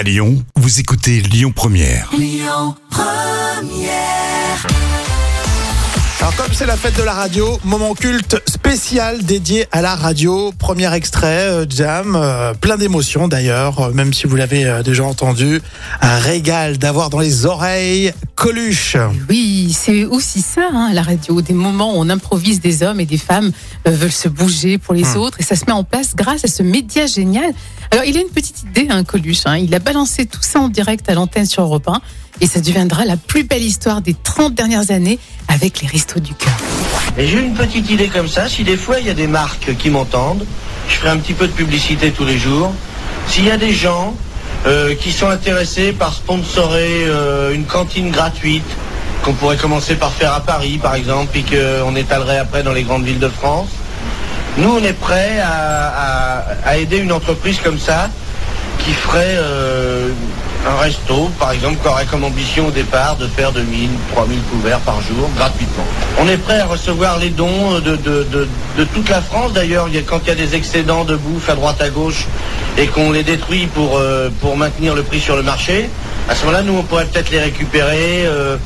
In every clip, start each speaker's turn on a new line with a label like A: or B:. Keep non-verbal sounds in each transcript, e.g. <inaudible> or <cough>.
A: À Lyon, vous écoutez Lyon Première.
B: Alors comme c'est la fête de la radio, moment culte spécial dédié à la radio. Premier extrait, euh, Jam, euh, plein d'émotions d'ailleurs, euh, même si vous l'avez euh, déjà entendu. Un régal d'avoir dans les oreilles Coluche.
C: Oui, c'est aussi ça, hein, la radio, des moments où on improvise des hommes et des femmes euh, veulent se bouger pour les autres et ça se met en place grâce à ce média génial. Alors il a une petite idée, hein, Coluche, hein, il a balancé tout ça en direct à l'antenne sur Europe 1 et ça deviendra la plus belle histoire des 30 dernières années avec les restos du cœur.
D: Et j'ai une petite idée comme ça, si des fois il y a des marques qui m'entendent, je ferai un petit peu de publicité tous les jours. S'il y a des gens euh, qui sont intéressés par sponsorer euh, une cantine gratuite, qu'on pourrait commencer par faire à Paris par exemple, puis qu'on étalerait après dans les grandes villes de France, nous on est prêts à, aider une entreprise comme ça qui ferait euh, un resto, par exemple, qui aurait comme ambition au départ de faire 2000, 3000 couverts par jour, gratuitement. On est prêt à recevoir les dons de, toute la France. D'ailleurs, quand il y a des excédents de bouffe à droite à gauche et qu'on les détruit pour, euh, maintenir le prix sur le marché, à ce moment-là, nous, on pourrait peut-être les récupérer, euh,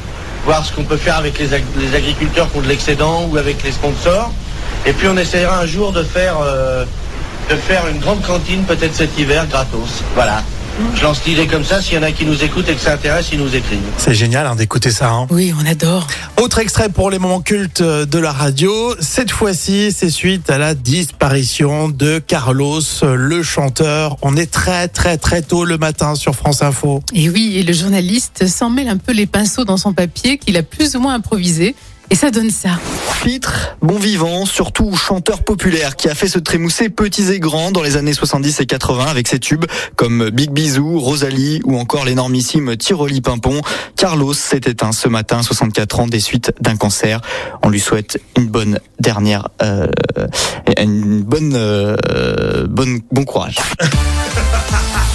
D: voir ce qu'on peut faire avec les, ag- les agriculteurs qui de l'excédent ou avec les sponsors. Et puis, on essaiera un jour de faire... euh, de faire une grande cantine peut-être cet hiver gratos. Voilà. Je lance l'idée comme ça, s'il y en a qui nous écoutent et que ça intéresse, ils nous écrivent.
B: C'est génial hein, d'écouter ça. hein.
C: Oui, on adore.
B: Autre extrait pour les moments cultes de la radio. Cette fois-ci, c'est suite à la disparition de Carlos, le chanteur. On est très très très tôt le matin sur France Info.
C: Et oui, et le journaliste s'en mêle un peu les pinceaux dans son papier qu'il a plus ou moins improvisé et ça donne ça.
E: Pitre, bon vivant, surtout chanteur populaire qui a fait se trémousser petits et grands dans les années 70 et 80 avec ses tubes comme Big Bisou, Rosalie ou encore l'énormissime Tiroli Pimpon. Carlos s'est éteint ce matin, 64 ans, des suites d'un cancer. On lui souhaite une bonne dernière, euh, une euh, bonne, bon courage. <laughs>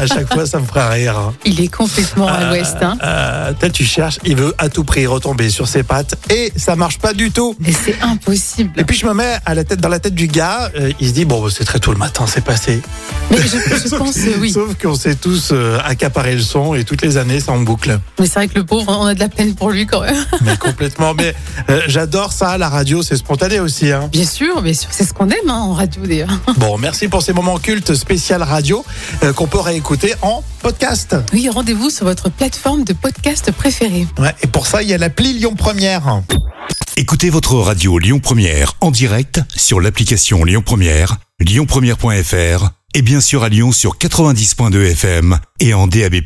B: À chaque fois, ça me ferait rire. hein.
C: Il est complètement à l'ouest. Hein.
B: Euh, toi, tu cherches, il veut à tout prix retomber sur ses pattes et ça marche pas du tout.
C: Mais c'est impossible.
B: Et puis je me mets à la tête, dans la tête du gars, euh, il se dit bon, bah, c'est très tôt le matin, c'est passé.
C: Mais je, je <laughs> pense, euh, oui.
B: Sauf qu'on s'est tous euh, accaparé le son et toutes les années, ça en boucle.
C: Mais c'est vrai que le pauvre, on a de la peine pour lui quand même.
B: Mais complètement. Mais euh, j'adore ça, la radio, c'est spontané aussi. Hein.
C: Bien sûr, bien sûr. C'est ce qu'on aime hein, en radio d'ailleurs.
B: Bon, merci pour ces moments cultes spécial radio euh, qu'on peut réécouter en podcast.
C: Oui, rendez-vous sur votre plateforme de podcast préférée.
B: Ouais, et pour ça, il y a l'appli Lyon Première.
A: Écoutez votre radio Lyon Première en direct sur l'application Lyon Première, lyonpremière.fr et bien sûr à Lyon sur 90.2 FM et en DAB+.